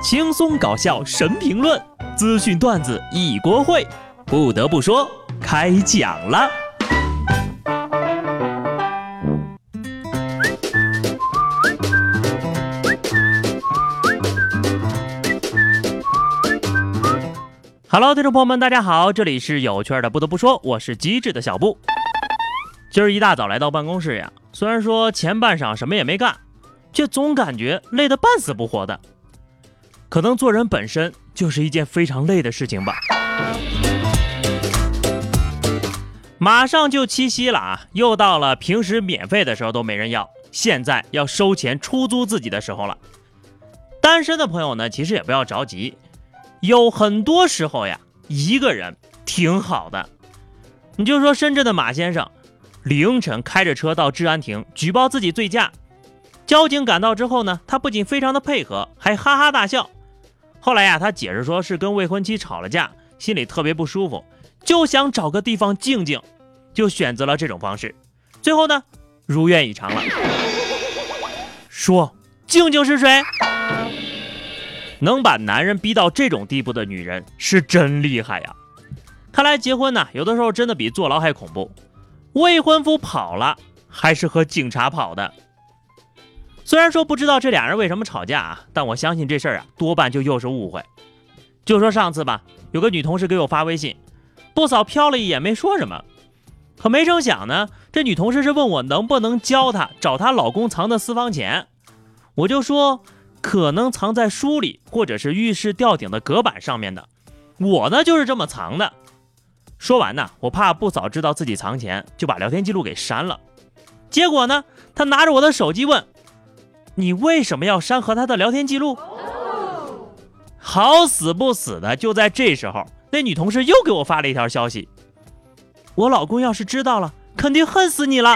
轻松搞笑神评论，资讯段子一锅烩。不得不说，开讲了。Hello，听众朋友们，大家好，这里是有趣的。不得不说，我是机智的小布。今儿一大早来到办公室呀，虽然说前半晌什么也没干，却总感觉累得半死不活的。可能做人本身就是一件非常累的事情吧。马上就七夕了啊，又到了平时免费的时候都没人要，现在要收钱出租自己的时候了。单身的朋友呢，其实也不要着急，有很多时候呀，一个人挺好的。你就说深圳的马先生，凌晨开着车到治安亭举报自己醉驾，交警赶到之后呢，他不仅非常的配合，还哈哈大笑。后来呀，他解释说是跟未婚妻吵了架，心里特别不舒服，就想找个地方静静，就选择了这种方式。最后呢，如愿以偿了。说静静是谁？能把男人逼到这种地步的女人是真厉害呀！看来结婚呢，有的时候真的比坐牢还恐怖。未婚夫跑了，还是和警察跑的。虽然说不知道这俩人为什么吵架啊，但我相信这事儿啊多半就又是误会。就说上次吧，有个女同事给我发微信，不嫂瞟了一眼没说什么，可没成想呢，这女同事是问我能不能教她找她老公藏的私房钱，我就说可能藏在书里或者是浴室吊顶的隔板上面的，我呢就是这么藏的。说完呢，我怕不嫂知道自己藏钱，就把聊天记录给删了。结果呢，她拿着我的手机问。你为什么要删和他的聊天记录？好死不死的，就在这时候，那女同事又给我发了一条消息：我老公要是知道了，肯定恨死你了。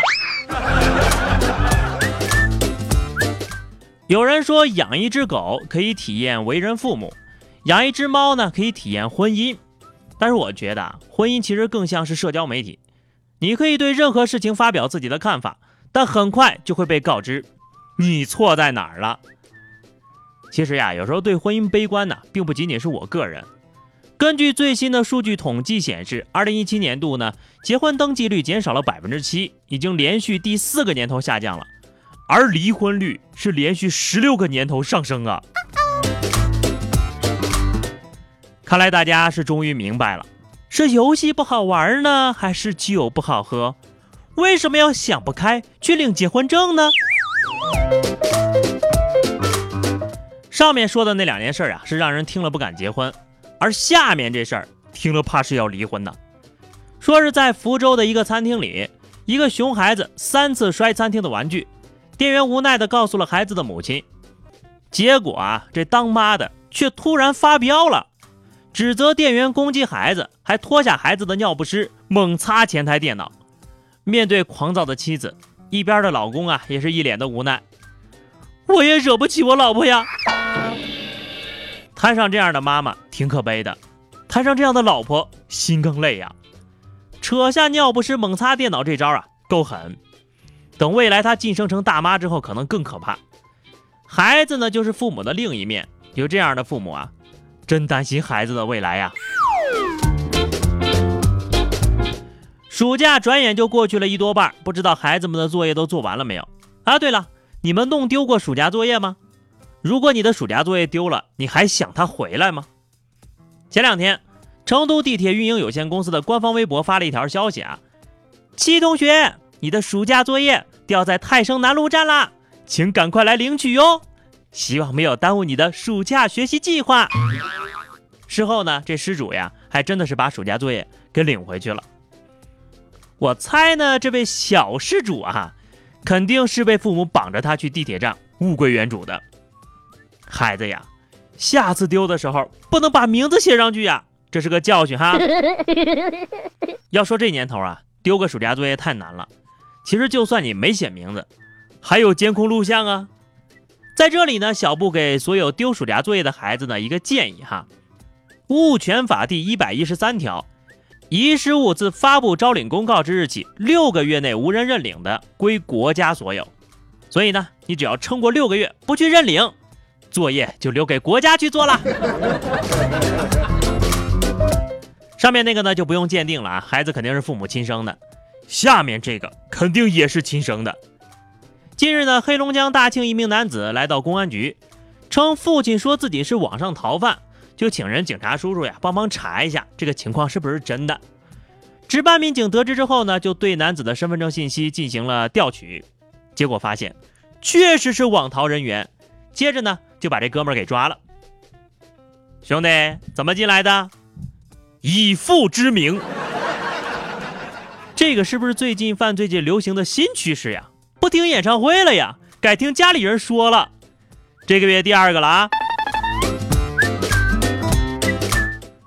有人说养一只狗可以体验为人父母，养一只猫呢可以体验婚姻，但是我觉得婚姻其实更像是社交媒体，你可以对任何事情发表自己的看法，但很快就会被告知。你错在哪儿了？其实呀，有时候对婚姻悲观呢，并不仅仅是我个人。根据最新的数据统计显示，二零一七年度呢，结婚登记率减少了百分之七，已经连续第四个年头下降了，而离婚率是连续十六个年头上升啊！看来大家是终于明白了，是游戏不好玩呢，还是酒不好喝？为什么要想不开去领结婚证呢？上面说的那两件事啊，是让人听了不敢结婚，而下面这事儿听了怕是要离婚的。说是在福州的一个餐厅里，一个熊孩子三次摔餐厅的玩具，店员无奈的告诉了孩子的母亲，结果啊，这当妈的却突然发飙了，指责店员攻击孩子，还脱下孩子的尿不湿猛擦前台电脑。面对狂躁的妻子。一边的老公啊，也是一脸的无奈。我也惹不起我老婆呀。摊上这样的妈妈挺可悲的，摊上这样的老婆心更累呀。扯下尿不湿猛擦电脑这招啊，够狠。等未来她晋升成大妈之后，可能更可怕。孩子呢，就是父母的另一面。有这样的父母啊，真担心孩子的未来呀。暑假转眼就过去了一多半，不知道孩子们的作业都做完了没有？啊，对了，你们弄丢过暑假作业吗？如果你的暑假作业丢了，你还想他回来吗？前两天，成都地铁运营有限公司的官方微博发了一条消息啊，七同学，你的暑假作业掉在泰升南路站啦，请赶快来领取哟，希望没有耽误你的暑假学习计划。事后呢，这失主呀，还真的是把暑假作业给领回去了。我猜呢，这位小失主啊，肯定是被父母绑着他去地铁站物归原主的。孩子呀，下次丢的时候不能把名字写上去呀，这是个教训哈。要说这年头啊，丢个暑假作业太难了。其实就算你没写名字，还有监控录像啊。在这里呢，小布给所有丢暑假作业的孩子呢一个建议哈，《物权法》第一百一十三条。遗失物自发布招领公告之日起六个月内无人认领的，归国家所有。所以呢，你只要撑过六个月不去认领，作业就留给国家去做了。上面那个呢就不用鉴定了啊，孩子肯定是父母亲生的。下面这个肯定也是亲生的。近日呢，黑龙江大庆一名男子来到公安局，称父亲说自己是网上逃犯，就请人警察叔叔呀帮忙查一下这个情况是不是真的。值班民警得知之后呢，就对男子的身份证信息进行了调取，结果发现确实是网逃人员。接着呢，就把这哥们儿给抓了。兄弟，怎么进来的？以父之名。这个是不是最近犯罪界流行的新趋势呀？不听演唱会了呀，改听家里人说了。这个月第二个了啊。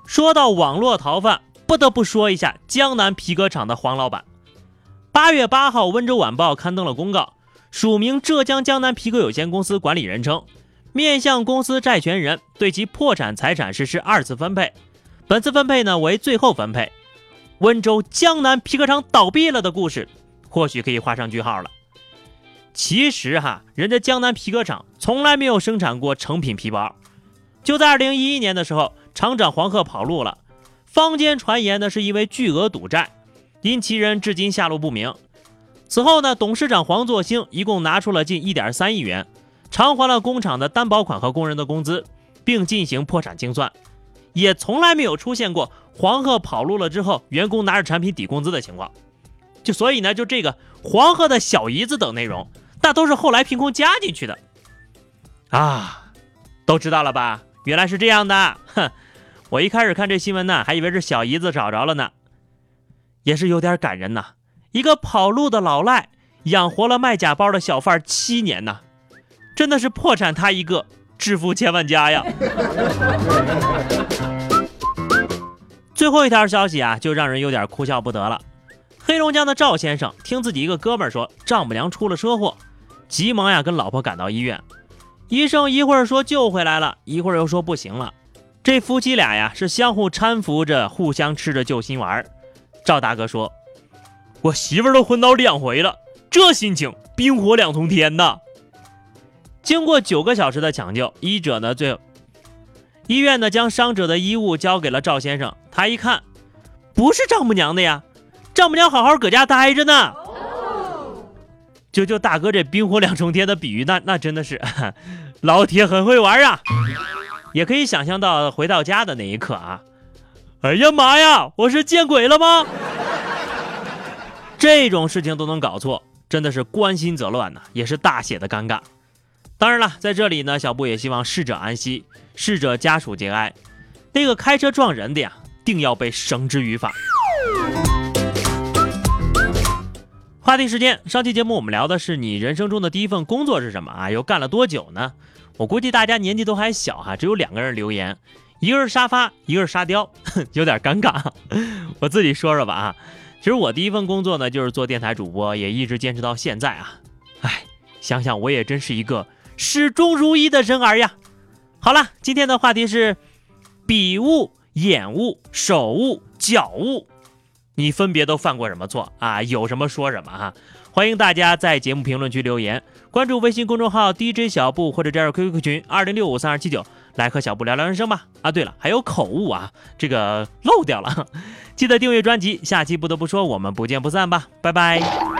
说到网络逃犯，不得不说一下江南皮革厂的黄老板。八月八号，温州晚报刊登了公告，署名浙江江南皮革有限公司管理人称，面向公司债权人对其破产财产实施二次分配，本次分配呢为最后分配。温州江南皮革厂倒闭了的故事，或许可以画上句号了。其实哈，人家江南皮革厂从来没有生产过成品皮包。就在二零一一年的时候，厂长黄鹤跑路了，坊间传言呢是因为巨额赌债，因其人至今下落不明。此后呢，董事长黄作兴一共拿出了近一点三亿元，偿还了工厂的担保款和工人的工资，并进行破产清算，也从来没有出现过。黄鹤跑路了之后，员工拿着产品抵工资的情况，就所以呢，就这个黄鹤的小姨子等内容，那都是后来凭空加进去的啊，都知道了吧？原来是这样的，哼，我一开始看这新闻呢，还以为是小姨子找着了呢，也是有点感人呐。一个跑路的老赖养活了卖假包的小贩七年呐，真的是破产他一个，致富千万家呀。最后一条消息啊，就让人有点哭笑不得了。黑龙江的赵先生听自己一个哥们儿说，丈母娘出了车祸，急忙呀跟老婆赶到医院。医生一会儿说救回来了，一会儿又说不行了。这夫妻俩呀是相互搀扶着，互相吃着救心丸。赵大哥说：“我媳妇儿都昏倒两回了，这心情冰火两重天呐。”经过九个小时的抢救，医者呢最后。医院呢，将伤者的衣物交给了赵先生。他一看，不是丈母娘的呀，丈母娘好好搁家待着呢。就就大哥这冰火两重天的比喻，那那真的是老铁很会玩啊。也可以想象到回到家的那一刻啊，哎呀妈呀，我是见鬼了吗？这种事情都能搞错，真的是关心则乱呐，也是大写的尴尬。当然了，在这里呢，小布也希望逝者安息。逝者家属节哀，那个开车撞人的呀，定要被绳之于法。话题时间，上期节目我们聊的是你人生中的第一份工作是什么啊？又干了多久呢？我估计大家年纪都还小哈，只有两个人留言，一个是沙发，一个是沙雕，有点尴尬。我自己说说吧啊，其实我第一份工作呢就是做电台主播，也一直坚持到现在啊。哎，想想我也真是一个始终如一的人儿呀。好了，今天的话题是笔误、眼误、手误、脚误，你分别都犯过什么错啊？有什么说什么哈！欢迎大家在节目评论区留言，关注微信公众号 DJ 小布或者加入 QQ 群二零六五三二七九，来和小布聊聊人生吧。啊，对了，还有口误啊，这个漏掉了，记得订阅专辑。下期不得不说，我们不见不散吧，拜拜。